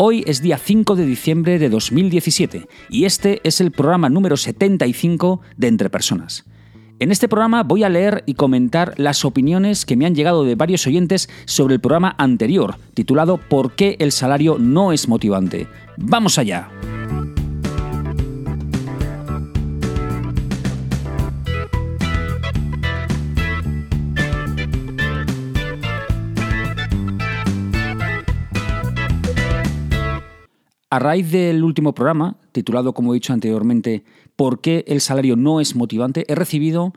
Hoy es día 5 de diciembre de 2017 y este es el programa número 75 de Entre Personas. En este programa voy a leer y comentar las opiniones que me han llegado de varios oyentes sobre el programa anterior, titulado ¿Por qué el salario no es motivante? ¡Vamos allá! A raíz del último programa, titulado, como he dicho anteriormente, ¿Por qué el salario no es motivante?, he recibido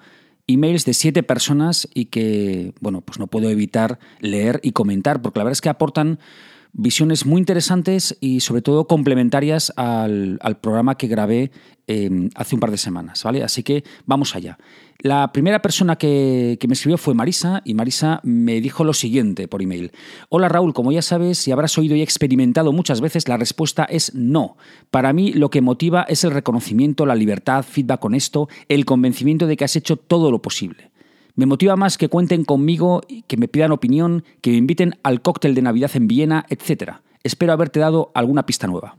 emails de siete personas y que, bueno, pues no puedo evitar leer y comentar, porque la verdad es que aportan visiones muy interesantes y sobre todo complementarias al, programa que grabé em, hace un par de semanas, ¿vale? Así que vamos allá. La primera persona que, me escribió fue Marisa y Marisa me dijo lo siguiente por email. Hola Raúl, como ya sabes y habrás oído y experimentado muchas veces, la respuesta es no. Para mí lo que motiva es el reconocimiento, la libertad, feedback honesto, el convencimiento de que has hecho todo lo posible. Me motiva más que cuenten conmigo, que me pidan opinión, que me inviten al cóctel de Navidad en Viena, etc. Espero haberte dado alguna pista nueva.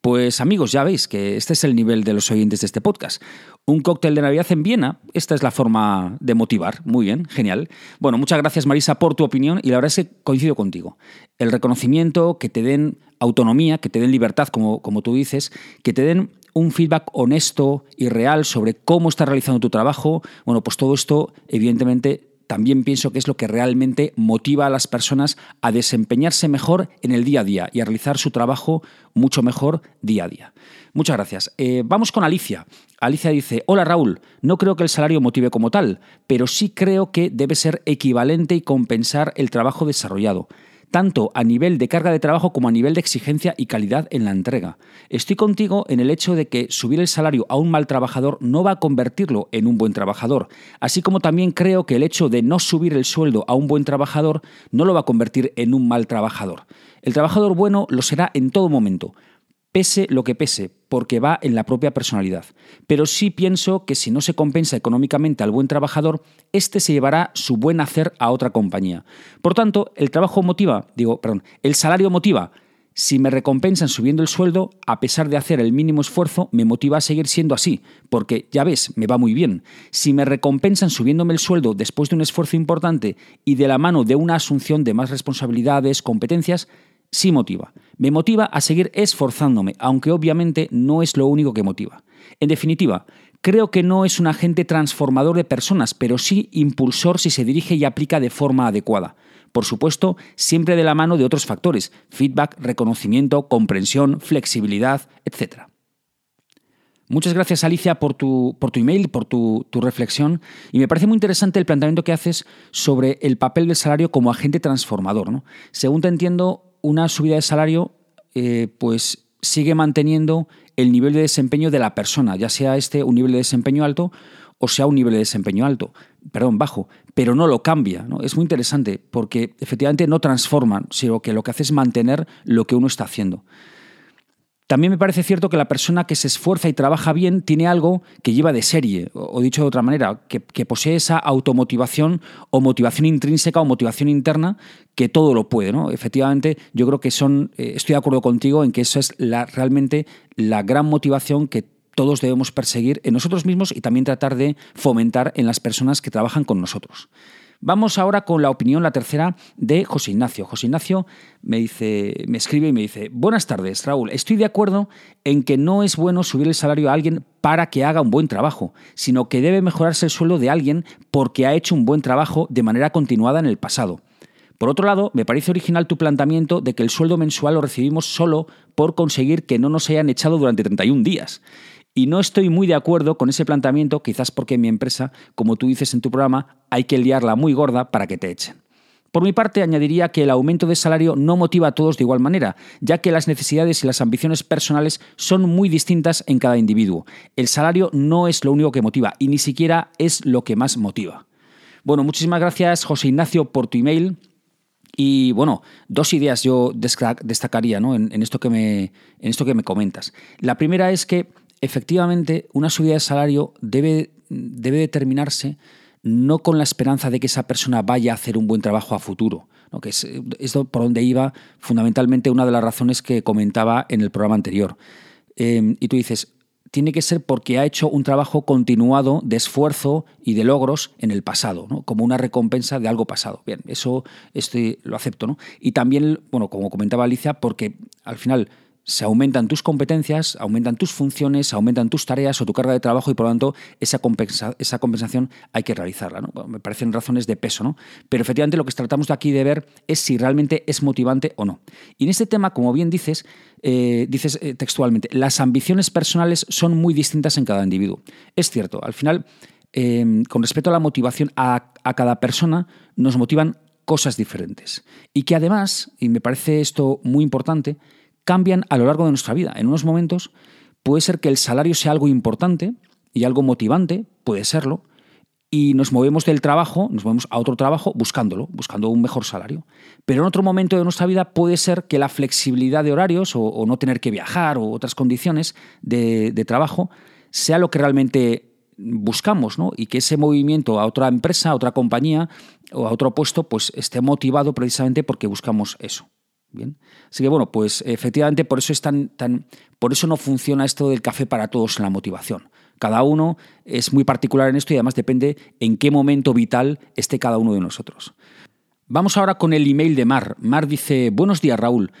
Pues amigos, ya veis que este es el nivel de los oyentes de este podcast. Un cóctel de Navidad en Viena, esta es la forma de motivar. Muy bien, genial. Bueno, muchas gracias Marisa por tu opinión y la verdad es que coincido contigo. El reconocimiento, que te den autonomía, que te den libertad, como, como tú dices, que te den un feedback honesto y real sobre cómo estás realizando tu trabajo, bueno, pues todo esto evidentemente también pienso que es lo que realmente motiva a las personas a desempeñarse mejor en el día a día y a realizar su trabajo mucho mejor día a día. Muchas gracias. Eh, vamos con Alicia. Alicia dice, hola Raúl, no creo que el salario motive como tal, pero sí creo que debe ser equivalente y compensar el trabajo desarrollado tanto a nivel de carga de trabajo como a nivel de exigencia y calidad en la entrega. Estoy contigo en el hecho de que subir el salario a un mal trabajador no va a convertirlo en un buen trabajador, así como también creo que el hecho de no subir el sueldo a un buen trabajador no lo va a convertir en un mal trabajador. El trabajador bueno lo será en todo momento, pese lo que pese, porque va en la propia personalidad. Pero sí pienso que si no se compensa económicamente al buen trabajador, éste se llevará su buen hacer a otra compañía. Por tanto, el trabajo motiva, digo, perdón, el salario motiva. Si me recompensan subiendo el sueldo, a pesar de hacer el mínimo esfuerzo, me motiva a seguir siendo así, porque ya ves, me va muy bien. Si me recompensan subiéndome el sueldo después de un esfuerzo importante y de la mano de una asunción de más responsabilidades, competencias, sí motiva. Me motiva a seguir esforzándome, aunque obviamente no es lo único que motiva. En definitiva, creo que no es un agente transformador de personas, pero sí impulsor si se dirige y aplica de forma adecuada. Por supuesto, siempre de la mano de otros factores, feedback, reconocimiento, comprensión, flexibilidad, etc. Muchas gracias Alicia por tu, por tu email, por tu, tu, reflexión y me parece muy interesante el planteamiento que haces sobre el papel del salario como agente transformador. ¿no? Según te entiendo, una subida de salario eh, pues sigue manteniendo el nivel de desempeño de la persona, ya sea este un nivel de desempeño alto o sea un nivel de desempeño alto, perdón, bajo, pero no lo cambia. ¿no? Es muy interesante porque efectivamente no transforman, sino que lo que hace es mantener lo que uno está haciendo. También me parece cierto que la persona que se esfuerza y trabaja bien tiene algo que lleva de serie, o dicho de otra manera, que, posee esa automotivación o motivación intrínseca o motivación interna que todo lo puede. ¿no? Efectivamente, yo creo que son, eh, estoy de acuerdo contigo en que eso es la, realmente la gran motivación que todos debemos perseguir en nosotros mismos y también tratar de fomentar en las personas que trabajan con nosotros. Vamos ahora con la opinión, la tercera, de José Ignacio. José Ignacio me dice, me escribe y me dice: Buenas tardes, Raúl. Estoy de acuerdo en que no es bueno subir el salario a alguien para que haga un buen trabajo, sino que debe mejorarse el sueldo de alguien porque ha hecho un buen trabajo de manera continuada en el pasado. Por otro lado, me parece original tu planteamiento de que el sueldo mensual lo recibimos solo por conseguir que no nos hayan echado durante 31 días. Y no estoy muy de acuerdo con ese planteamiento, quizás porque en mi empresa, como tú dices en tu programa, hay que liarla muy gorda para que te echen. Por mi parte, añadiría que el aumento de salario no motiva a todos de igual manera, ya que las necesidades y las ambiciones personales son muy distintas en cada individuo. El salario no es lo único que motiva y ni siquiera es lo que más motiva. Bueno, muchísimas gracias José Ignacio por tu email. Y bueno, dos ideas yo destacaría en, esto que me, en esto que me comentas. La primera es que efectivamente una subida de salario debe, debe determinarse no con la esperanza de que esa persona vaya a hacer un buen trabajo a futuro, ¿no? que es, por donde iba fundamentalmente una de las razones que comentaba en el programa anterior. Em, y tú dices, tiene que ser porque ha hecho un trabajo continuado de esfuerzo y de logros en el pasado, ¿no? como una recompensa de algo pasado. Bien, eso estoy, lo acepto. ¿no? Y también, bueno, como comentaba Alicia, porque al final se aumentan tus competencias, aumentan tus funciones, aumentan tus tareas o tu carga de trabajo y por lo tanto esa, compensación hay que realizarla. ¿no? me parecen razones de peso, ¿no? Pero efectivamente lo que tratamos de aquí de ver es si realmente es motivante o no. Y en este tema, como bien dices, eh, dices eh, textualmente, las ambiciones personales son muy distintas en cada individuo. Es cierto, al final, em, con respecto a la motivación a cada persona, nos motivan cosas diferentes. Y que además, y me parece esto muy importante, cambian a lo largo de nuestra vida. En unos momentos puede ser que el salario sea algo importante y algo motivante, puede serlo, y nos movemos del trabajo, nos movemos a otro trabajo buscándolo, buscando un mejor salario. Pero en otro momento de nuestra vida puede ser que la flexibilidad de horarios o, no tener que viajar o otras condiciones de, trabajo sea lo que realmente buscamos, ¿no? Y que ese movimiento a otra empresa, a otra compañía o a otro puesto, pues esté motivado precisamente porque buscamos eso. Bien. Así que bueno, pues efectivamente por eso es tan, tan, por eso no funciona esto del café para todos en la motivación. Cada uno es muy particular en esto y además depende en qué momento vital esté cada uno de nosotros. Vamos ahora con el email de Mar. Mar dice, buenos días Raúl.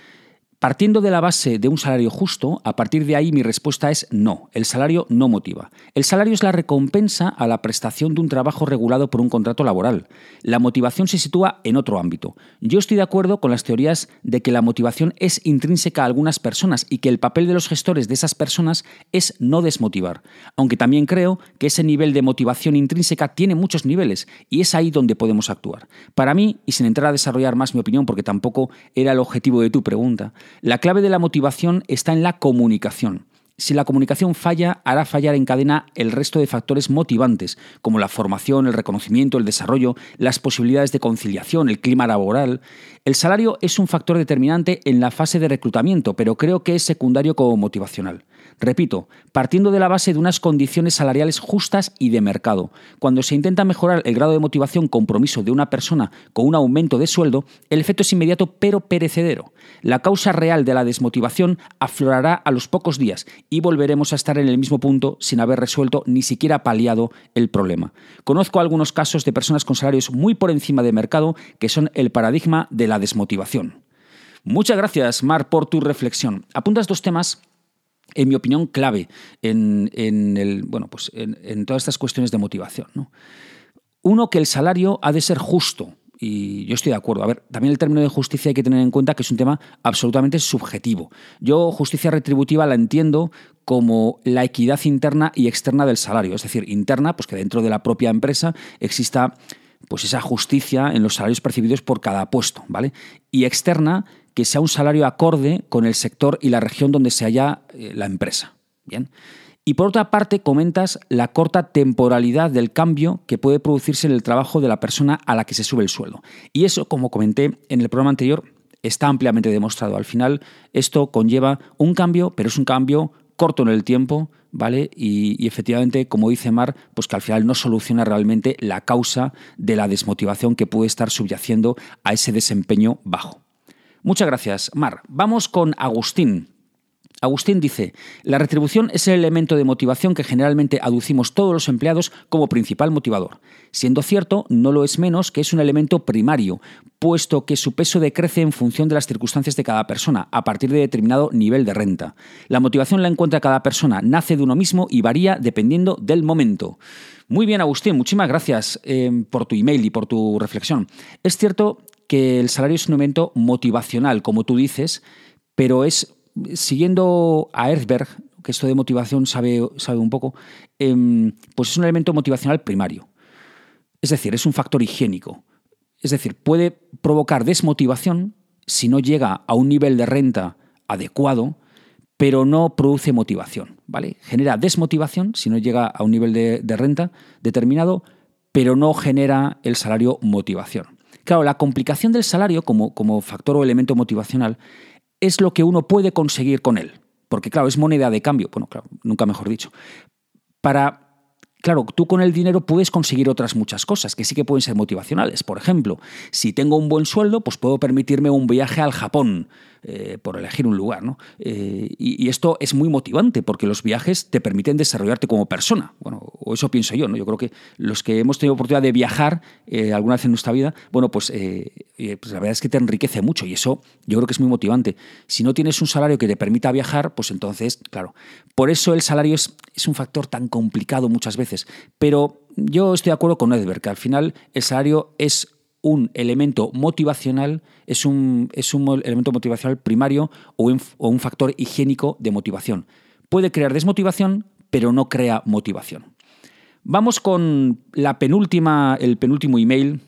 Partiendo de la base de un salario justo, a partir de ahí mi respuesta es no, el salario no motiva. El salario es la recompensa a la prestación de un trabajo regulado por un contrato laboral. La motivación se sitúa en otro ámbito. Yo estoy de acuerdo con las teorías de que la motivación es intrínseca a algunas personas y que el papel de los gestores de esas personas es no desmotivar. Aunque también creo que ese nivel de motivación intrínseca tiene muchos niveles y es ahí donde podemos actuar. Para mí, y sin entrar a desarrollar más mi opinión porque tampoco era el objetivo de tu pregunta, la clave de la motivación está en la comunicación. Si la comunicación falla, hará fallar en cadena el resto de factores motivantes, como la formación, el reconocimiento, el desarrollo, las posibilidades de conciliación, el clima laboral. El salario es un factor determinante en la fase de reclutamiento, pero creo que es secundario como motivacional. Repito, partiendo de la base de unas condiciones salariales justas y de mercado. Cuando se intenta mejorar el grado de motivación compromiso de una persona con un aumento de sueldo, el efecto es inmediato pero perecedero. La causa real de la desmotivación aflorará a los pocos días y volveremos a estar en el mismo punto sin haber resuelto ni siquiera paliado el problema. Conozco algunos casos de personas con salarios muy por encima de mercado que son el paradigma de la desmotivación. Muchas gracias, Mar, por tu reflexión. Apuntas dos temas en mi opinión, clave en, el, bueno, pues en, todas estas cuestiones de motivación. Uno, que el salario ha de ser justo. Y yo estoy de acuerdo. A ver, también el término de justicia hay que tener en cuenta que es un tema absolutamente subjetivo. Yo justicia retributiva la entiendo como la equidad interna y externa del salario. Es decir, interna, pues que dentro de la propia empresa exista pues esa justicia en los salarios percibidos por cada puesto, ¿vale? Y externa, que sea un salario acorde con el sector y la región donde se halla eh, la empresa. Bien. Y por otra parte, comentas la corta temporalidad del cambio que puede producirse en el trabajo de la persona a la que se sube el sueldo. Y eso, como comenté en el programa anterior, está ampliamente demostrado. Al final, esto conlleva un cambio, pero es un cambio corto en el tiempo, ¿vale? Y, y, efectivamente, como dice Mar, pues que al final no soluciona realmente la causa de la desmotivación que puede estar subyaciendo a ese desempeño bajo. Muchas gracias, Mar. Vamos con Agustín. Agustín dice, la retribución es el elemento de motivación que generalmente aducimos todos los empleados como principal motivador. Siendo cierto, no lo es menos que es un elemento primario, puesto que su peso decrece en función de las circunstancias de cada persona, a partir de determinado nivel de renta. La motivación la encuentra cada persona, nace de uno mismo y varía dependiendo del momento. Muy bien, Agustín, muchísimas gracias eh, por tu email y por tu reflexión. Es cierto que el salario es un elemento motivacional, como tú dices, pero es, siguiendo a Erzberg, que esto de motivación sabe, sabe un poco, em, pues es un elemento motivacional primario. Es decir, es un factor higiénico. Es decir, puede provocar desmotivación si no llega a un nivel de renta adecuado, pero no produce motivación, ¿vale? Genera desmotivación si no llega a un nivel de renta determinado, pero no genera el salario motivación. Claro, la complicación del salario como, como factor o elemento motivacional es lo que uno puede conseguir con él. Porque, claro, es moneda de cambio. Bueno, claro, nunca mejor dicho. Para Claro, tú con el dinero puedes conseguir otras muchas cosas que sí que pueden ser motivacionales. Por ejemplo, si tengo un buen sueldo, pues puedo permitirme un viaje al Japón, eh, por elegir un lugar. ¿no? Eh, y, esto es muy motivante porque los viajes te permiten desarrollarte como persona. Bueno, o eso pienso yo. ¿no? Yo creo que los que hemos tenido oportunidad de viajar eh, alguna vez en nuestra vida, bueno, pues, pues, la verdad es que te enriquece mucho y eso yo creo que es muy motivante. Si no tienes un salario que te permita viajar, pues entonces, claro, por eso el salario es, es un factor tan complicado muchas veces. Pero yo estoy de acuerdo con Edberg, que al final el salario es un elemento motivacional, es un, es un elemento motivacional primario o un, factor higiénico de motivación. Puede crear desmotivación, pero no crea motivación. Vamos con la penúltima, el penúltimo email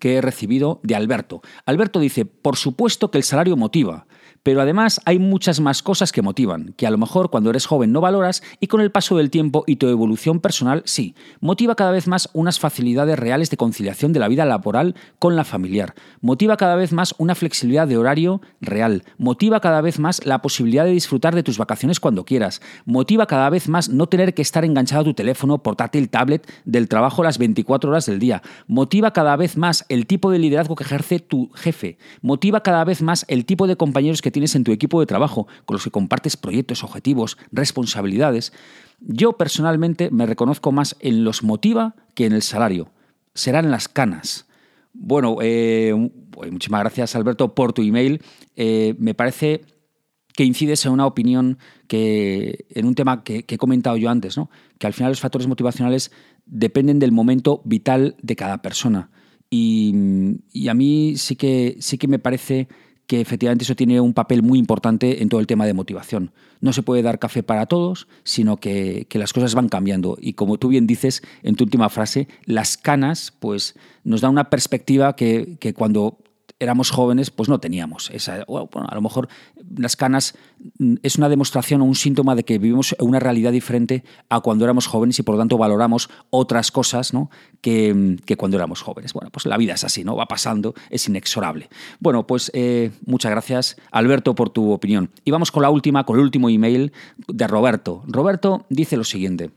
que he recibido de Alberto. Alberto dice, por supuesto que el salario motiva, pero además hay muchas más cosas que motivan, que a lo mejor cuando eres joven no valoras y con el paso del tiempo y tu evolución personal sí. Motiva cada vez más unas facilidades reales de conciliación de la vida laboral con la familiar. Motiva cada vez más una flexibilidad de horario real. Motiva cada vez más la posibilidad de disfrutar de tus vacaciones cuando quieras. Motiva cada vez más no tener que estar enganchado a tu teléfono, portátil, tablet del trabajo las 24 horas del día. Motiva cada vez más el tipo de liderazgo que ejerce tu jefe. Motiva cada vez más el tipo de compañeros que tienes en tu equipo de trabajo, con los que compartes proyectos, objetivos, responsabilidades. Yo personalmente me reconozco más en los motiva que en el salario. Serán las canas. Bueno, eh, muchísimas gracias Alberto por tu email. Eh, me parece que incides en una opinión que, en un tema que, he comentado yo antes, ¿no? que al final los factores motivacionales dependen del momento vital de cada persona. Y, y a mí sí que, sí que me parece que efectivamente eso tiene un papel muy importante en todo el tema de motivación. No se puede dar café para todos, sino que, las cosas van cambiando. Y como tú bien dices en tu última frase, las canas pues, nos dan una perspectiva que, que cuando éramos jóvenes, pues no teníamos. Esa, bueno, a lo mejor las canas mm, es una demostración o un síntoma de que vivimos una realidad diferente a cuando éramos jóvenes y por lo tanto valoramos otras cosas ¿no? que, mm, que, cuando éramos jóvenes. Bueno, pues la vida es así, ¿no? Va pasando, es inexorable. Bueno, pues eh, muchas gracias, Alberto, por tu opinión. Y vamos con la última, con el último email de Roberto. Roberto dice lo siguiente.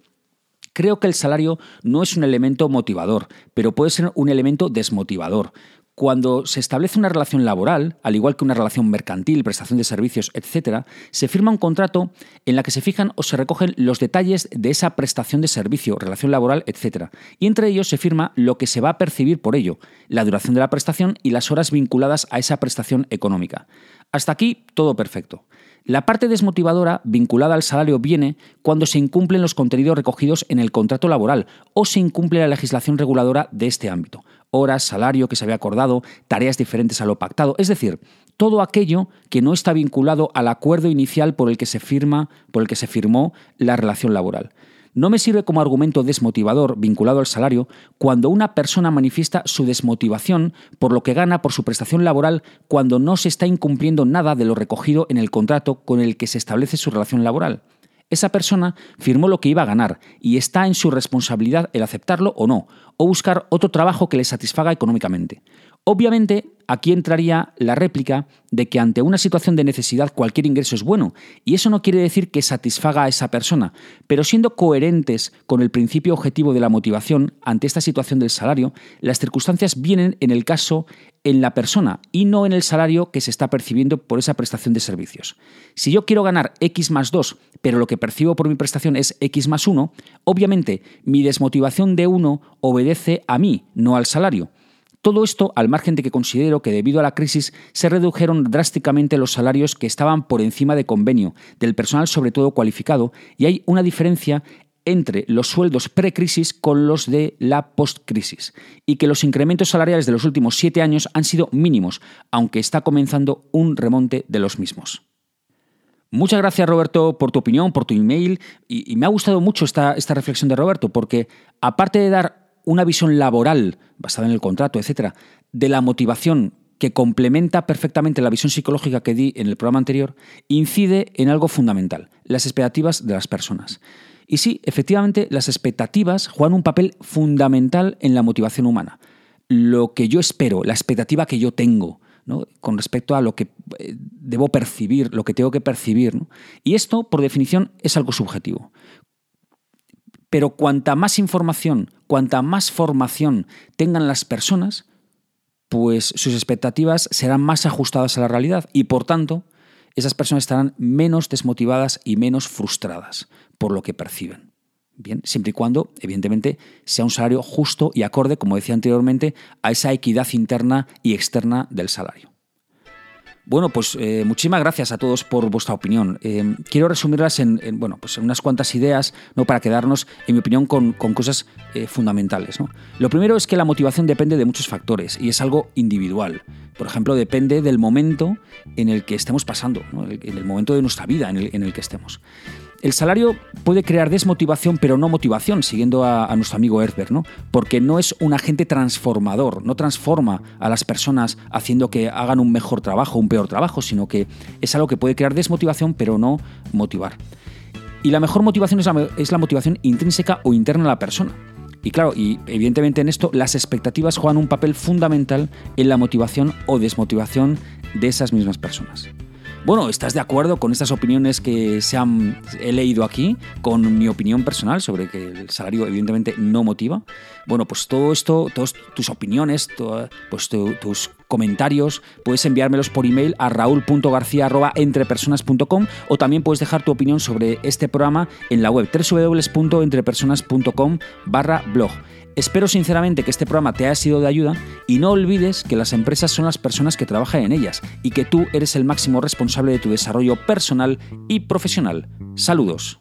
Creo que el salario no es un elemento motivador, pero puede ser un elemento desmotivador. Cuando se establece una relación laboral, al igual que una relación mercantil, prestación de servicios, etc., se firma un contrato en la que se fijan o se recogen los detalles de esa prestación de servicio, relación laboral, etc. Y entre ellos se firma lo que se va a percibir por ello, la duración de la prestación y las horas vinculadas a esa prestación económica. Hasta aquí todo perfecto. La parte desmotivadora vinculada al salario viene cuando se incumplen los contenidos recogidos en el contrato laboral o se incumple la legislación reguladora de este ámbito horas, salario que se había acordado, tareas diferentes a lo pactado, es decir, todo aquello que no está vinculado al acuerdo inicial por el que se firma, por el que se firmó la relación laboral. No me sirve como argumento desmotivador vinculado al salario cuando una persona manifiesta su desmotivación por lo que gana por su prestación laboral cuando no se está incumpliendo nada de lo recogido en el contrato con el que se establece su relación laboral. Esa persona firmó lo que iba a ganar y está en su responsabilidad el aceptarlo o no, o buscar otro trabajo que le satisfaga económicamente. Obviamente, aquí entraría la réplica de que ante una situación de necesidad cualquier ingreso es bueno, y eso no quiere decir que satisfaga a esa persona, pero siendo coherentes con el principio objetivo de la motivación ante esta situación del salario, las circunstancias vienen en el caso en la persona y no en el salario que se está percibiendo por esa prestación de servicios. Si yo quiero ganar X más 2, pero lo que percibo por mi prestación es X más 1, obviamente mi desmotivación de 1 obedece a mí, no al salario. Todo esto al margen de que considero que debido a la crisis se redujeron drásticamente los salarios que estaban por encima de convenio, del personal sobre todo cualificado, y hay una diferencia entre los sueldos precrisis con los de la postcrisis, y que los incrementos salariales de los últimos siete años han sido mínimos, aunque está comenzando un remonte de los mismos. Muchas gracias Roberto por tu opinión, por tu email, y, me ha gustado mucho esta, esta reflexión de Roberto, porque aparte de dar una visión laboral basada en el contrato, etcétera, de la motivación que complementa perfectamente la visión psicológica que di en el programa anterior, incide en algo fundamental, las expectativas de las personas. Y sí, efectivamente, las expectativas juegan un papel fundamental en la motivación humana. Lo que yo espero, la expectativa que yo tengo, con respecto a lo que eh, debo percibir, lo que tengo que percibir. Y esto, por definición, es algo subjetivo. Pero cuanta más información, cuanta más formación tengan las personas, pues sus expectativas serán más ajustadas a la realidad y por tanto esas personas estarán menos desmotivadas y menos frustradas por lo que perciben. Bien, siempre y cuando, evidentemente, sea un salario justo y acorde, como decía anteriormente, a esa equidad interna y externa del salario. Bueno, pues eh, muchísimas gracias a todos por vuestra opinión. Eh, quiero resumirlas en, bueno, pues en unas cuantas ideas ¿no? para quedarnos, en mi opinión, con, cosas eh, fundamentales. Lo primero es que la motivación depende de muchos factores y es algo individual. Por ejemplo, depende del momento en el que estemos pasando, en el momento de nuestra vida en el, en el que estemos. El salario puede crear desmotivación, pero no motivación, siguiendo a, nuestro amigo Herbert, ¿no? Porque no es un agente transformador, no transforma a las personas haciendo que hagan un mejor trabajo, un peor trabajo, sino que es algo que puede crear desmotivación, pero no motivar. Y la mejor motivación es la, es la motivación intrínseca o interna de la persona. Y claro, y evidentemente en esto las expectativas juegan un papel fundamental en la motivación o desmotivación de esas mismas personas. Bueno, ¿estás de acuerdo con estas opiniones que se han, he leído aquí, con mi opinión personal sobre que el salario evidentemente no motiva? Bueno, pues todo esto, todas tus opiniones, pues tus comentarios, puedes enviármelos por email a raúl.garcía.entrepersonas.com o también puedes dejar tu opinión sobre este programa en la web www.entrepersonas.com barra blog. Espero sinceramente que este programa te haya sido de ayuda y no olvides que las empresas son las personas que trabajan en ellas y que tú eres el máximo responsable de tu desarrollo personal y profesional. Saludos.